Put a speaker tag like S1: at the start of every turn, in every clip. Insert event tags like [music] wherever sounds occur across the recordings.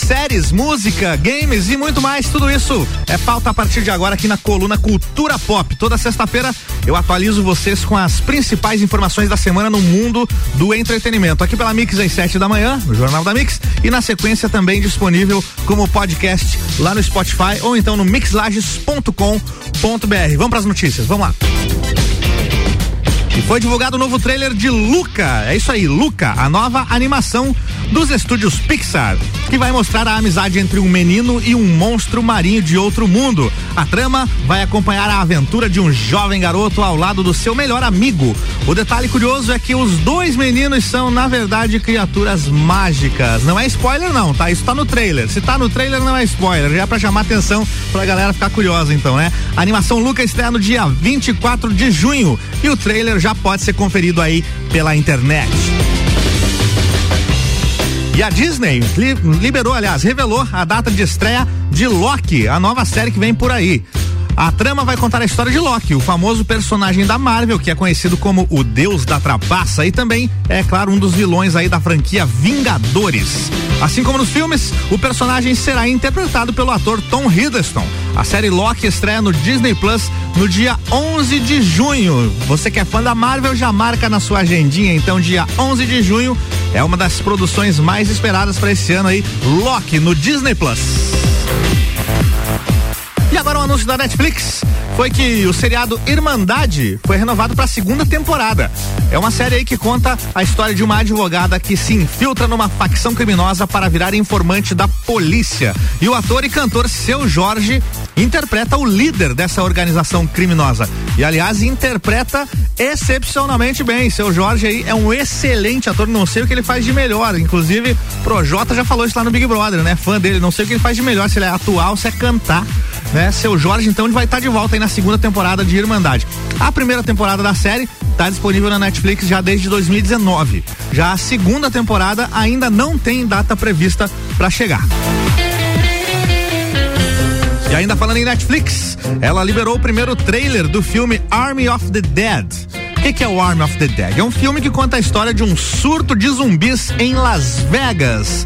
S1: séries, música, games e muito mais. Tudo isso é pauta a partir de agora aqui na coluna Cultura Pop. Toda sexta-feira eu atualizo vocês com as principais informações da semana no mundo do entretenimento. Aqui pela Mix às 7 da manhã, no Jornal da Mix, e na sequência também disponível como podcast lá no Spotify ou então no mixlages.com.br. Vamos para as notícias, vamos lá. E foi divulgado o novo trailer de Luca. É isso aí, Luca, a nova animação dos estúdios Pixar, que vai mostrar a amizade entre um menino e um monstro marinho de outro mundo. A trama vai acompanhar a aventura de um jovem garoto ao lado do seu melhor amigo. O detalhe curioso é que os dois meninos são, na verdade, criaturas mágicas. Não é spoiler, não, tá? Isso tá no trailer. Se tá no trailer, não é spoiler. Já é pra chamar atenção pra galera ficar curiosa, então, né? A animação Luca estreia no dia 24 de junho e o trailer já pode ser conferido aí pela internet. E a Disney li liberou, aliás, revelou a data de estreia de Loki, a nova série que vem por aí. A trama vai contar a história de Loki, o famoso personagem da Marvel, que é conhecido como o Deus da Trapaça e também é, claro, um dos vilões aí da franquia Vingadores. Assim como nos filmes, o personagem será interpretado pelo ator Tom Hiddleston. A série Loki estreia no Disney Plus no dia 11 de junho. Você que é fã da Marvel já marca na sua agendinha, então dia 11 de junho é uma das produções mais esperadas para esse ano aí, Loki no Disney Plus. E agora um anúncio da Netflix foi que o seriado Irmandade foi renovado para a segunda temporada. É uma série aí que conta a história de uma advogada que se infiltra numa facção criminosa para virar informante da polícia. E o ator e cantor Seu Jorge interpreta o líder dessa organização criminosa. E aliás, interpreta excepcionalmente bem. Seu Jorge aí é um excelente ator, não sei o que ele faz de melhor. Inclusive, Projota já falou isso lá no Big Brother, né? Fã dele, não sei o que ele faz de melhor, se ele é atual, se é cantar, né? Seu Jorge, então, vai estar tá de volta aí na segunda temporada de Irmandade. A primeira temporada da série está disponível na Netflix já desde 2019. Já a segunda temporada ainda não tem data prevista para chegar. E ainda falando em Netflix, ela liberou o primeiro trailer do filme Army of the Dead. Que, que, é o Army of the Dead? É um filme que conta a história de um surto de zumbis em Las Vegas.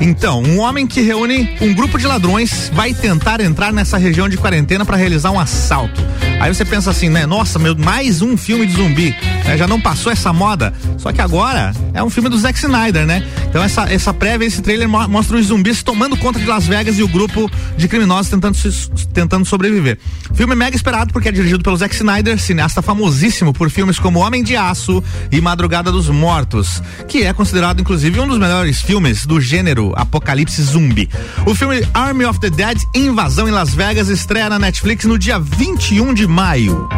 S1: Então, um homem que reúne um grupo de ladrões vai tentar entrar nessa região de quarentena para realizar um assalto. Aí você pensa assim, né? Nossa, meu, mais um filme de zumbi. Né? Já não passou essa moda. Só que agora é um filme do Zack Snyder, né? Então essa, essa prévia, esse trailer mostra os zumbis tomando conta de Las Vegas e o grupo de criminosos tentando, tentando sobreviver. Filme mega esperado porque é dirigido pelo Zack Snyder, cineasta famosíssimo por filmes como Homem de Aço e Madrugada dos Mortos, que é considerado inclusive um dos melhores filmes do gênero apocalipse zumbi. O filme Army of the Dead, Invasão em Las Vegas, estreia na Netflix no dia 21 de maio.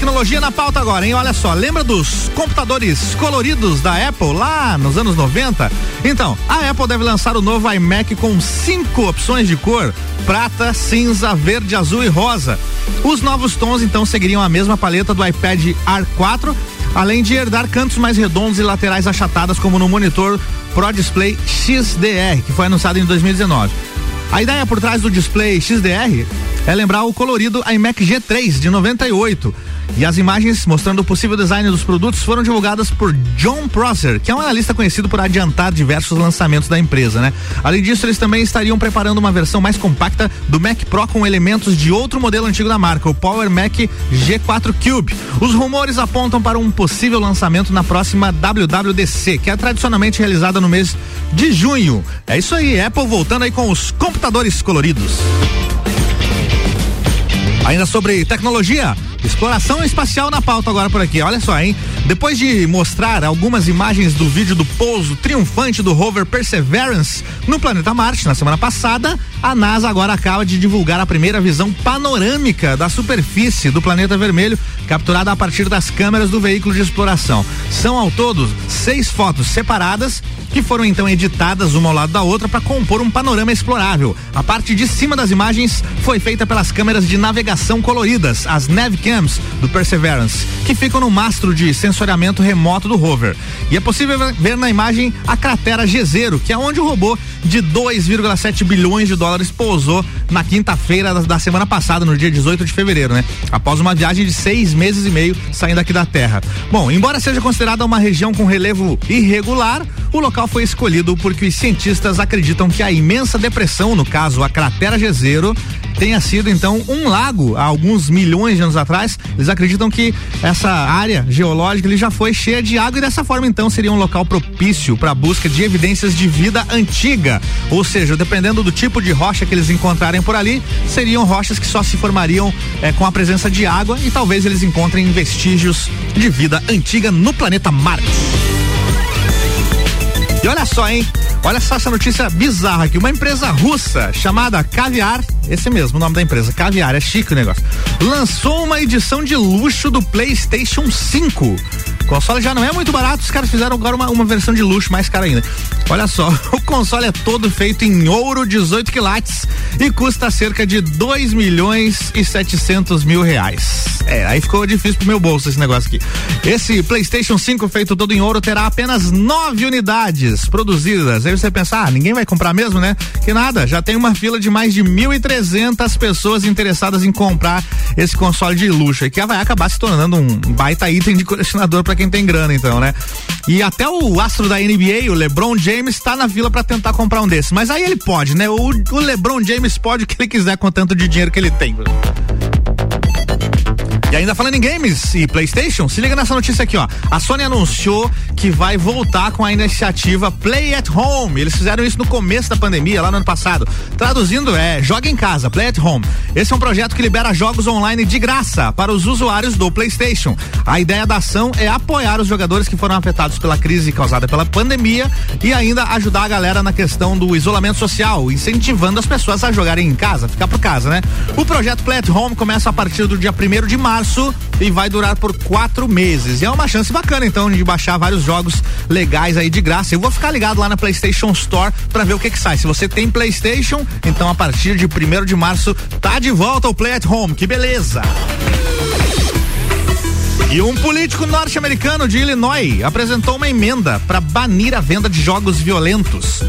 S1: Tecnologia na pauta agora, hein? Olha só, lembra dos computadores coloridos da Apple lá nos anos 90? Então, a Apple deve lançar o novo iMac com cinco opções de cor: prata, cinza, verde, azul e rosa. Os novos tons então seguiriam a mesma paleta do iPad Air 4, além de herdar cantos mais redondos e laterais achatadas como no monitor Pro Display XDR, que foi anunciado em 2019. A ideia por trás do display XDR é lembrar o colorido iMac G3 de 98 e as imagens mostrando o possível design dos produtos foram divulgadas por John Prosser, que é um analista conhecido por adiantar diversos lançamentos da empresa, né? Além disso, eles também estariam preparando uma versão mais compacta do Mac Pro com elementos de outro modelo antigo da marca, o Power Mac G4 Cube. Os rumores apontam para um possível lançamento na próxima WWDC, que é tradicionalmente realizada no mês de junho. É isso aí, Apple voltando aí com os computadores coloridos. Ainda sobre tecnologia, exploração espacial na pauta agora por aqui. Olha só, hein? Depois de mostrar algumas imagens do vídeo do pouso triunfante do rover Perseverance no planeta Marte na semana passada, a NASA agora acaba de divulgar a primeira visão panorâmica da superfície do planeta vermelho, capturada a partir das câmeras do veículo de exploração. São ao todo seis fotos separadas que foram então editadas uma ao lado da outra para compor um panorama explorável. A parte de cima das imagens foi feita pelas câmeras de navegação coloridas, as Do Perseverance, que ficam no mastro de sensoriamento remoto do rover. E é possível ver na imagem a cratera G0, que é onde o robô de 2,7 bilhões de dólares pousou na quinta-feira da, da, semana passada, no dia 18 de fevereiro, né? Após uma viagem de seis meses e meio saindo aqui da Terra. Bom, embora seja considerada uma região com relevo irregular, o local foi escolhido porque os cientistas acreditam que a imensa depressão, no caso a cratera Jezero, tenha sido então um lago há alguns milhões de anos atrás. Eles acreditam que essa área geológica ele já foi cheia de água e dessa forma então seria um local propício para a busca de evidências de vida antiga. Ou seja, dependendo do tipo de rocha que eles encontrarem por ali, seriam rochas que só se formariam é, com a presença de água e talvez eles encontrem vestígios de vida antiga no planeta Marte. E olha só, hein? Olha só essa notícia bizarra aqui. Uma empresa russa chamada Caviar, esse mesmo o nome da empresa, Caviar, é chique o negócio, lançou uma edição de luxo do PlayStation 5 console já não é muito barato, os caras fizeram agora uma, uma versão de luxo mais cara ainda. Olha só, [laughs] o console é todo feito em ouro 18 quilates e custa cerca de 2 milhões e 700 mil reais. É, aí ficou difícil pro meu bolso esse negócio aqui. Esse PlayStation 5 feito todo em ouro terá apenas nove unidades produzidas. Aí você pensa, ah, ninguém vai comprar mesmo, né? Que nada, já tem uma fila de mais de 1.300 pessoas interessadas em comprar esse console de luxo e que vai acabar se tornando um baita item de colecionador para quem tem grana, então, né? E até o astro da NBA, o LeBron James, está na fila para tentar comprar um desses. Mas aí ele pode, né? O, o LeBron James pode o que ele quiser com tanto de dinheiro que ele tem. E ainda falando em games e PlayStation, se liga nessa notícia aqui, ó. A Sony anunciou que vai voltar com a iniciativa Play at Home. Eles fizeram isso no começo da pandemia, lá no ano passado. Traduzindo é, joga em casa, Play at Home. Esse é um projeto que libera jogos online de graça para os usuários do PlayStation. A ideia da ação é apoiar os jogadores que foram afetados pela crise causada pela pandemia e ainda ajudar a galera na questão do isolamento social, incentivando as pessoas a jogarem em casa, ficar por casa, né? O projeto Play at Home começa a partir do dia 1 de março março e vai durar por quatro meses. E é uma chance bacana, então, de baixar vários jogos legais aí de graça. Eu vou ficar ligado lá na PlayStation Store para ver o que que sai. Se você tem PlayStation, então a partir de primeiro de março tá de volta o Play at Home. Que beleza! E um político norte-americano de Illinois apresentou uma emenda para banir a venda de jogos violentos.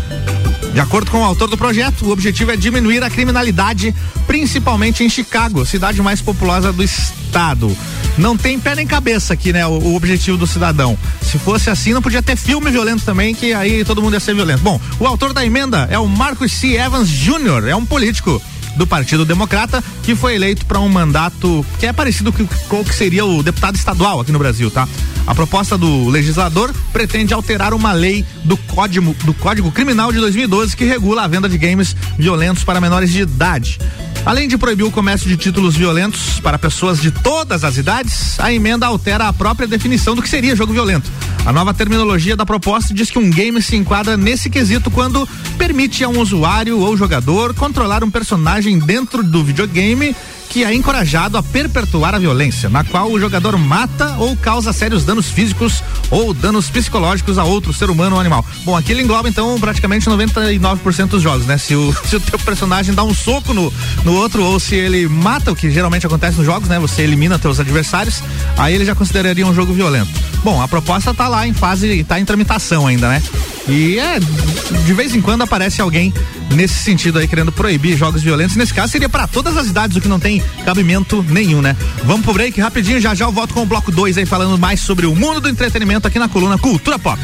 S1: De acordo com o autor do projeto, o objetivo é diminuir a criminalidade, principalmente em Chicago, cidade mais populosa do estado. Não tem pé nem cabeça aqui, né? O, o, objetivo do cidadão. Se fosse assim, não podia ter filme violento também, que aí todo mundo ia ser violento. Bom, o autor da emenda é o Marcus C. Evans Jr., é um político do Partido Democrata, que foi eleito para um mandato que é parecido com o que seria o deputado estadual aqui no Brasil, tá? A proposta do legislador pretende alterar uma lei do Código, do Código Criminal de 2012 que regula a venda de games violentos para menores de idade. Além de proibir o comércio de títulos violentos para pessoas de todas as idades, a emenda altera a própria definição do que seria jogo violento. A nova terminologia da proposta diz que um game se enquadra nesse quesito quando permite a um usuário ou jogador controlar um personagem dentro do videogame que é encorajado a perpetuar a violência, na qual o jogador mata ou causa sérios danos físicos ou danos psicológicos a outro ser humano ou animal. Bom, aqui ele engloba então praticamente 99% dos jogos, né? Se o, [laughs] se o teu personagem dá um soco no, no outro ou se ele mata, o que geralmente acontece nos jogos, né? Você elimina teus adversários, aí ele já consideraria um jogo violento. Bom, a proposta tá lá em fase, tá em tramitação ainda, né? E é, de vez em quando aparece alguém nesse sentido aí querendo proibir jogos violentos. Nesse caso seria para todas as idades, o que não tem cabimento nenhum, né? Vamos pro break rapidinho, já já eu volto com o bloco 2 aí falando mais sobre o mundo do entretenimento aqui na coluna Cultura Pop.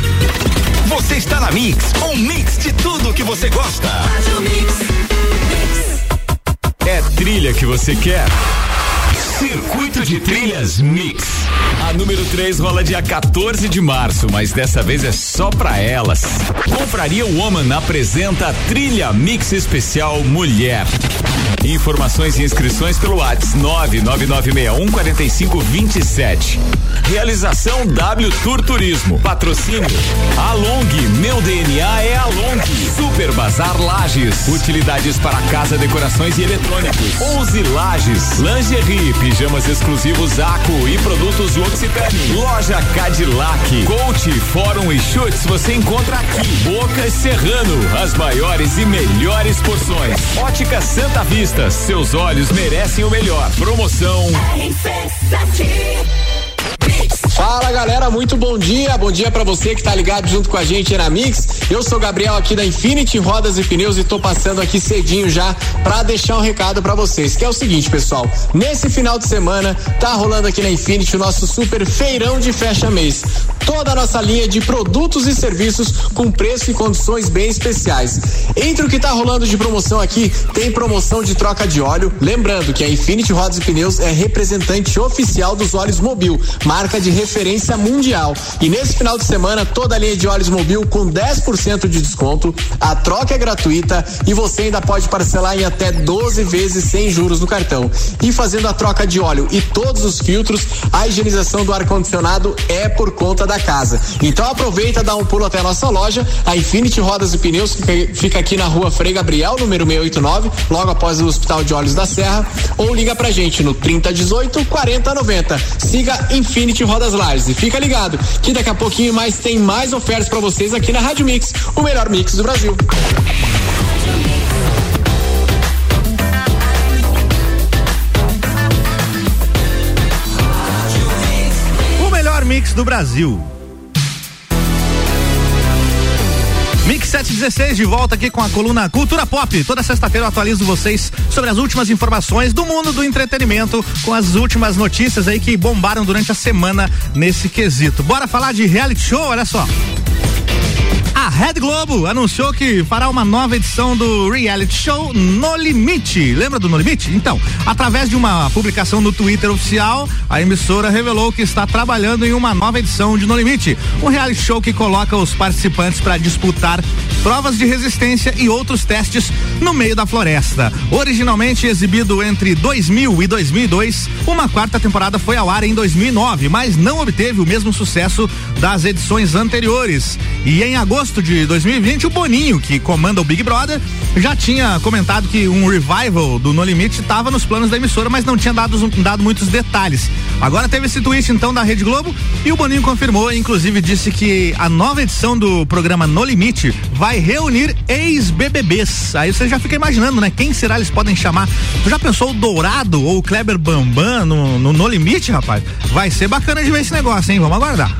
S2: Você está na Mix, um mix de tudo que você gosta. É trilha que você quer. Circuito de Trilhas Mix. A número 3 rola dia 14 de março, mas dessa vez é só pra elas. Compraria Woman apresenta Trilha Mix Especial Mulher. Informações e inscrições pelo WhatsApp 999614527. Realização W Tour Turismo. Patrocínio Along, meu DNA é Along. Super Bazar Lages. Utilidades para casa, decorações e eletrônicos. 11 Lages. Lingerie, pijamas exclusivos Aco e produtos Occitane. Loja Cadillac. Coach, Fórum e Chutes você encontra aqui. Boca Serrano, as maiores e melhores porções. Ótica Santa Vista, seus olhos merecem o melhor. Promoção. RC7.
S3: Fala galera, muito bom dia. Bom dia para você que tá ligado junto com a gente na Mix. Eu sou Gabriel aqui da Infinity Rodas e Pneus e tô passando aqui cedinho já para deixar um recado para vocês, que é o seguinte, pessoal. Nesse final de semana tá rolando aqui na Infinity o nosso super feirão de fecha mês. Toda a nossa linha de produtos e serviços com preço e condições bem especiais. Entre o que tá rolando de promoção aqui, tem promoção de troca de óleo. Lembrando que a Infinity Rodas e Pneus é representante oficial dos óleos Mobil, marca de referência mundial. E nesse final de semana, toda a linha de óleos Mobil com 10% de desconto, a troca é gratuita e você ainda pode parcelar em até 12 vezes sem juros no cartão. E fazendo a troca de óleo e todos os filtros, a higienização do ar-condicionado é por conta da casa. Então aproveita, dá um pulo até a nossa loja, a Infinity Rodas e Pneus, que fica aqui na rua Frei Gabriel, número 689, logo após o Hospital de Olhos da Serra, ou liga pra gente no 3018 4090. Siga Infinity Rodas Lages e fica ligado que daqui a pouquinho mais tem mais ofertas para vocês aqui na Rádio Mix, o melhor mix do Brasil.
S1: O melhor mix do Brasil. Mix 716 de volta aqui com a coluna Cultura Pop. Toda sexta-feira eu atualizo vocês sobre as últimas informações do mundo do entretenimento, com as últimas notícias aí que bombaram durante a semana nesse quesito. Bora falar de reality show, olha só. A Red Globo anunciou que fará uma nova edição do reality show No Limite. Lembra do No Limite? Então, através de uma publicação no Twitter oficial, a emissora revelou que está trabalhando em uma nova edição de No Limite, um reality show que coloca os participantes para disputar provas de resistência e outros testes no meio da floresta. Originalmente exibido entre 2000 e 2002, uma quarta temporada foi ao ar em 2009, mas não obteve o mesmo sucesso das edições anteriores. E em agosto de 2020, o Boninho, que comanda o Big Brother, já tinha comentado que um revival do No Limite estava nos planos da emissora, mas não tinha dado, dado muitos detalhes. Agora teve esse tweet então da Rede Globo e o Boninho confirmou, inclusive disse que a nova edição do programa No Limite vai reunir ex-BBBs. Aí você já fica imaginando, né? Quem será eles podem chamar? Tu já pensou o Dourado ou o Kleber Bambam no, no, no Limite, rapaz? Vai ser bacana de ver esse negócio, hein? Vamos aguardar.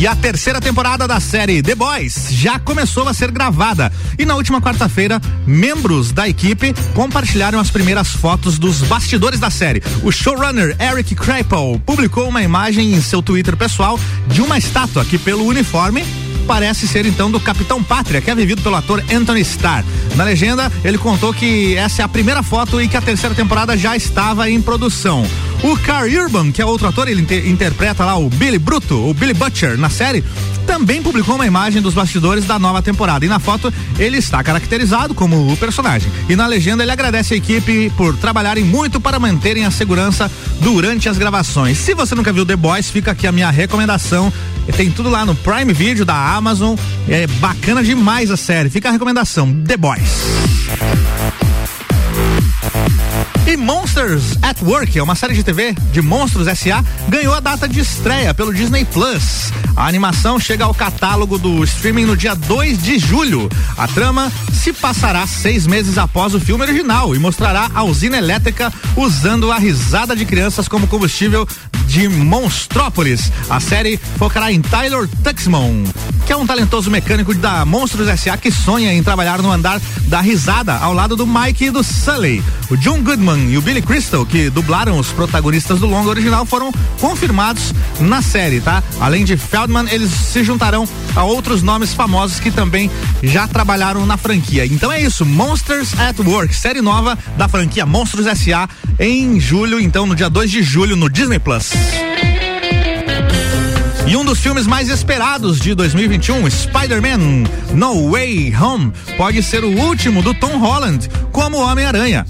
S1: E a terceira temporada da série The Boys já começou a ser gravada. E na última quarta-feira, membros da equipe compartilharam as primeiras fotos dos bastidores da série. O showrunner Eric Kripal publicou uma imagem em seu Twitter pessoal de uma estátua que, pelo uniforme, parece ser então do Capitão Pátria, que é vivido pelo ator Anthony Starr. Na legenda, ele contou que essa é a primeira foto e que a terceira temporada já estava em produção. O Carl Urban, que é outro ator, ele inter interpreta lá o Billy Bruto, o Billy Butcher na série, também publicou uma imagem dos bastidores da nova temporada. E na foto ele está caracterizado como o personagem. E na legenda ele agradece a equipe por trabalharem muito para manterem a segurança durante as gravações. Se você nunca viu The Boys, fica aqui a minha recomendação. Tem tudo lá no Prime Video da Amazon. É bacana demais a série. Fica a recomendação: The Boys. E Monsters at Work, é uma série de TV de Monstros S.A., ganhou a data de estreia pelo Disney Plus. A animação chega ao catálogo do streaming no dia 2 de julho. A trama se passará seis meses após o filme original e mostrará a usina elétrica usando a risada de crianças como combustível de Monstrópolis. A série focará em Tyler Tuxman, que é um talentoso mecânico da Monstros S.A. que sonha em trabalhar no andar da risada ao lado do Mike e do Sully. O John Goodman e o Billy Crystal, que dublaram os protagonistas do longa original, foram confirmados na série, tá? Além de Feldman, eles se juntarão a outros nomes famosos que também já trabalharam na franquia. Então é isso, Monsters at Work, série nova da franquia Monstros S.A. em julho, então no dia 2 de julho no Disney Plus. E um dos filmes mais esperados de 2021, Spider-Man No Way Home, pode ser o último do Tom Holland como Homem-Aranha.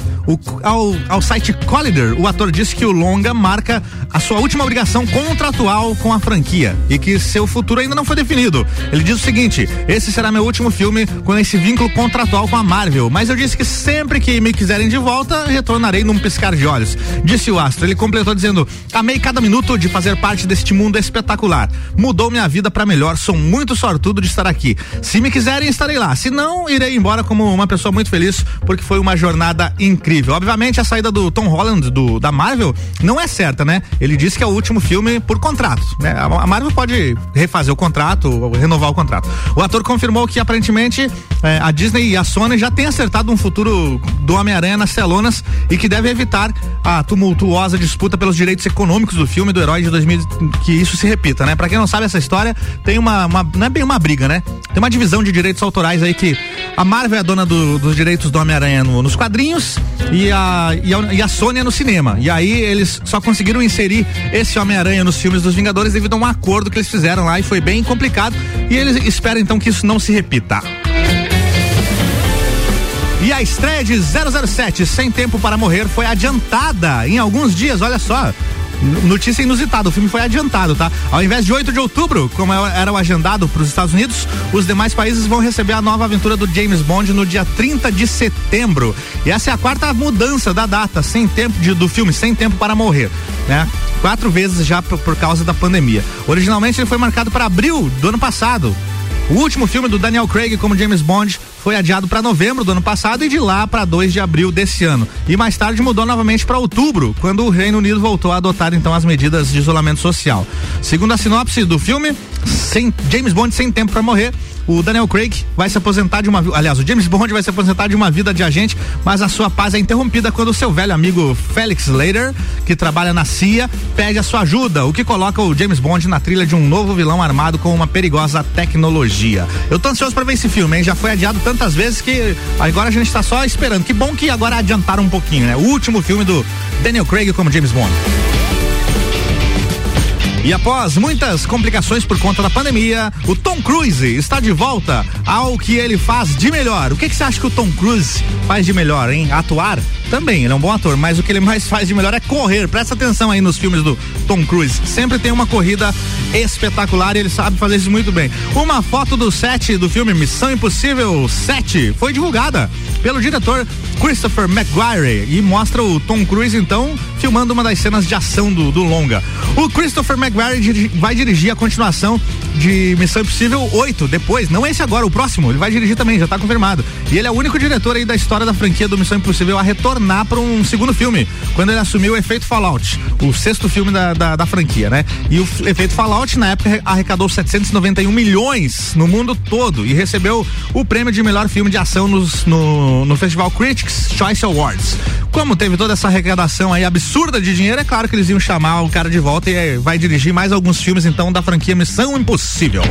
S1: Ao, ao site Collider, o ator disse que o longa marca a sua última obrigação contratual com a franquia e que seu futuro ainda não foi definido. Ele diz o seguinte: esse será meu último filme com esse vínculo contratual com a Marvel, mas eu disse que sempre que me quiserem de volta, retornarei num piscar de olhos. Disse o astro. Ele completou dizendo: amei cada minuto de fazer parte deste mundo espetacular mudou minha vida para melhor. Sou muito sortudo de estar aqui. Se me quiserem, estarei lá. Se não, irei embora como uma pessoa muito feliz, porque foi uma jornada incrível. Obviamente, a saída do Tom Holland do, da Marvel não é certa, né? Ele disse que é o último filme por contrato, né? A Marvel pode refazer o contrato, renovar o contrato. O ator confirmou que aparentemente eh, a Disney e a Sony já têm acertado um futuro do Homem-Aranha nas telonas e que deve evitar a tumultuosa disputa pelos direitos econômicos do filme do herói de 2000 que isso se repita, né? Para quem não sabe essa história, tem uma, uma, não é bem uma briga, né? Tem uma divisão de direitos autorais aí que a Marvel é a dona do, dos direitos do Homem-Aranha no, nos quadrinhos e a, e a, e a é no cinema. E aí eles só conseguiram inserir esse Homem-Aranha nos filmes dos Vingadores devido a um acordo que eles fizeram lá e foi bem complicado. E eles esperam então que isso não se repita. E a estreia de 007 Sem Tempo para Morrer foi adiantada em alguns dias, olha só. Notícia inusitada, o filme foi adiantado, tá? Ao invés de 8 de outubro, como era o agendado para os Estados Unidos, os demais países vão receber a nova aventura do James Bond no dia 30 de setembro. E essa é a quarta mudança da data, sem tempo de, do filme, sem tempo para morrer, né? Quatro vezes já por, por causa da pandemia. Originalmente ele foi marcado para abril do ano passado. O último filme do Daniel Craig como James Bond foi adiado para novembro do ano passado e de lá para 2 de abril desse ano. E mais tarde mudou novamente para outubro, quando o Reino Unido voltou a adotar então as medidas de isolamento social. Segundo a sinopse do filme, sem, James Bond sem tempo para morrer, o Daniel Craig vai se aposentar de uma, aliás, o James Bond vai se aposentar de uma vida de agente, mas a sua paz é interrompida quando o seu velho amigo Felix Leiter, que trabalha na CIA, pede a sua ajuda, o que coloca o James Bond na trilha de um novo vilão armado com uma perigosa tecnologia. Eu tô ansioso para ver esse filme, hein? Já foi adiado tantas vezes que agora a gente tá só esperando. Que bom que agora adiantaram um pouquinho, né? O último filme do Daniel Craig como James Bond. E após muitas complicações por conta da pandemia, o Tom Cruise está de volta ao que ele faz de melhor. O que, que você acha que o Tom Cruise faz de melhor, hein? Atuar? Também, ele é um bom ator, mas o que ele mais faz de melhor é correr. Presta atenção aí nos filmes do Tom Cruise. Sempre tem uma corrida espetacular e ele sabe fazer isso muito bem. Uma foto do set do filme Missão Impossível 7 foi divulgada pelo diretor Christopher McGuire e mostra o Tom Cruise então filmando uma das cenas de ação do, do longa. O Christopher McGuire vai dirigir a continuação de Missão Impossível 8 depois, não esse agora, o próximo, ele vai dirigir também, já está confirmado. E ele é o único diretor aí da história da franquia do Missão Impossível a retornar para um segundo filme, quando ele assumiu o efeito Fallout, o sexto filme da, da, da franquia, né? E o efeito Fallout na época arrecadou 791 milhões no mundo todo e recebeu o prêmio de melhor filme de ação nos, no, no Festival Critics Choice Awards. Como teve toda essa arrecadação aí absurda de dinheiro, é claro que eles iam chamar o cara de volta e eh, vai dirigir mais alguns filmes então da franquia Missão Impossível.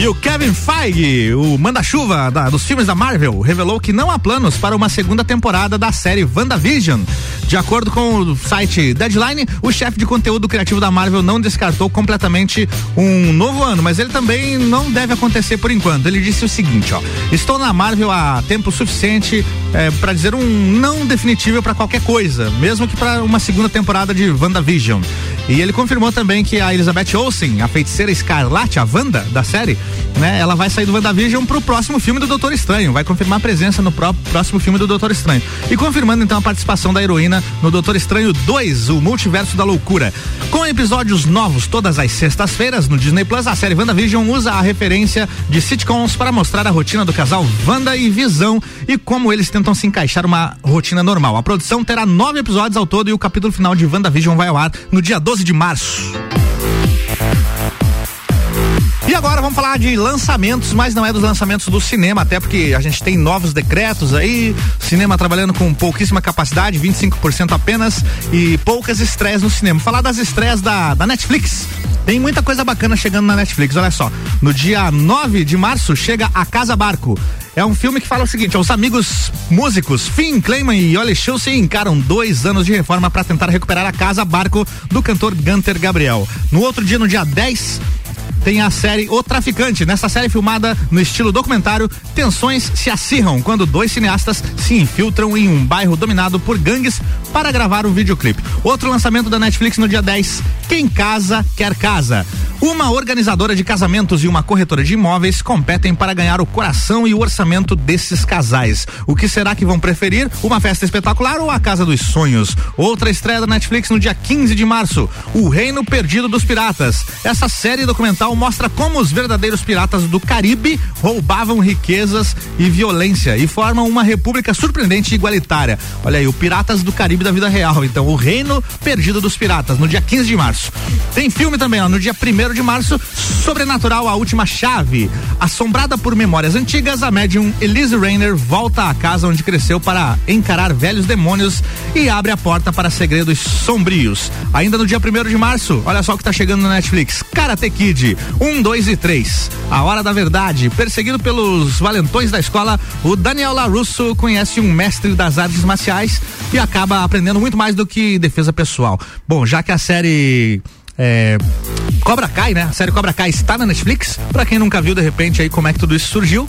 S1: E o Kevin Feige, o manda-chuva dos filmes da Marvel, revelou que não há planos para uma segunda temporada da série WandaVision. De acordo com o site Deadline, o chefe de conteúdo criativo da Marvel não descartou completamente um novo ano, mas ele também não deve acontecer por enquanto. Ele disse o seguinte, ó: "Estou na Marvel há tempo suficiente é, para dizer um não definitivo para qualquer coisa, mesmo que para uma segunda temporada de WandaVision. E ele confirmou também que a Elizabeth Olsen, a feiticeira escarlate, a Wanda da série, né, ela vai sair do WandaVision pro próximo filme do Doutor Estranho, vai confirmar a presença no próximo filme do Doutor Estranho. E confirmando então a participação da heroína no Doutor Estranho 2, o Multiverso da Loucura. Com episódios novos todas as sextas-feiras no Disney Plus, a série WandaVision usa a referência de sitcoms para mostrar a rotina do casal Wanda e Visão e como eles tentam se encaixar uma rotina normal. A produção terá nove episódios ao todo e o capítulo final de WandaVision vai ao ar no dia 12 de março. E agora vamos falar de lançamentos, mas não é dos lançamentos do cinema, até porque a gente tem novos decretos aí, cinema trabalhando com pouquíssima capacidade, 25% apenas e poucas estreias no cinema. Falar das estreias da, da Netflix. Tem muita coisa bacana chegando na Netflix, olha só. No dia 9 de março chega A Casa Barco. É um filme que fala o seguinte: os amigos músicos Finn Clayman e Oli Schulze encaram dois anos de reforma para tentar recuperar a casa barco do cantor Gunter Gabriel. No outro dia, no dia 10, tem a série O Traficante. Nessa série filmada no estilo documentário, tensões se acirram quando dois cineastas se infiltram em um bairro dominado por gangues para gravar um videoclipe. Outro lançamento da Netflix no dia 10, Quem Casa Quer Casa. Uma organizadora de casamentos e uma corretora de imóveis competem para ganhar o coração e o orçamento desses casais. O que será que vão preferir? Uma festa espetacular ou a casa dos sonhos? Outra estreia da Netflix no dia 15 de março: O Reino Perdido dos Piratas. Essa série documental mostra como os verdadeiros piratas do Caribe roubavam riquezas e violência e formam uma república surpreendente e igualitária. Olha aí, o Piratas do Caribe da vida real. Então, O Reino Perdido dos Piratas, no dia 15 de março. Tem filme também, ó, no dia 1 de março, Sobrenatural, a última chave. Assombrada por memórias antigas, a médium Elise Rainer volta à casa onde cresceu para encarar velhos demônios e abre a porta para segredos sombrios. Ainda no dia 1 de março, olha só o que está chegando na Netflix: Karate Kid 1, 2 e 3. A Hora da Verdade. Perseguido pelos valentões da escola, o Daniel LaRusso conhece um mestre das artes marciais e acaba aprendendo muito mais do que defesa pessoal. Bom, já que a série é, Cobra Kai, né? A série Cobra Kai está na Netflix. Para quem nunca viu, de repente, aí como é que tudo isso surgiu.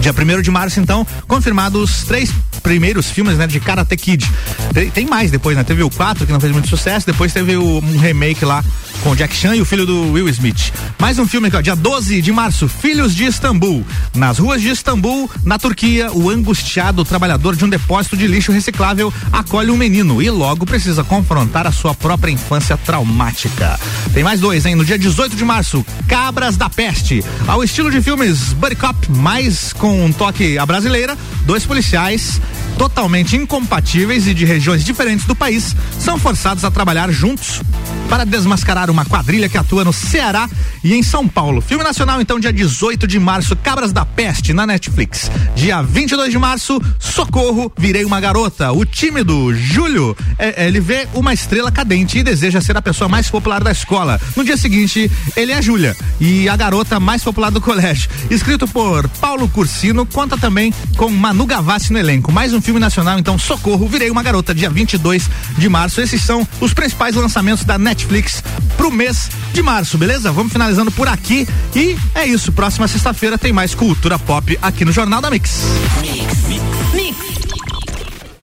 S1: Dia 1 de março, então, confirmados os três primeiros filmes, né, de Karate Kid. Tem, tem, mais depois, né? Teve o 4, que não fez muito sucesso, depois teve o, um remake lá com Jack Chan e o filho do Will Smith. Mais um filme aqui, ó, dia 12 de março, Filhos de Istambul. Nas ruas de Istambul, na Turquia, o angustiado trabalhador de um depósito de lixo reciclável acolhe um menino e logo precisa confrontar a sua própria infância traumática. Tem mais dois, hein? No dia 18 de março, Cabras da Peste. Ao estilo de filmes Buddy Cop, mais com um toque à brasileira, dois policiais totalmente incompatíveis e de regiões diferentes do país são forçados a trabalhar juntos para desmascarar uma quadrilha que atua no Ceará e em São Paulo. Filme nacional, então, dia 18 de março, Cabras da Peste, na Netflix. Dia 22 de março, Socorro, Virei uma Garota. O tímido Júlio, é, é, ele vê uma estrela cadente e deseja ser a pessoa mais popular da escola. No dia seguinte, ele é a Júlia e a garota mais popular do colégio. Escrito por Paulo Cursino, conta também com Manu Gavassi no elenco. Mais um filme nacional, então, Socorro, Virei uma Garota, dia 22 de março. Esses são os principais lançamentos da Netflix pro mês de março, beleza? Vamos finalizando por aqui e é isso. Próxima sexta-feira tem mais cultura pop aqui no Jornal da Mix. Mix.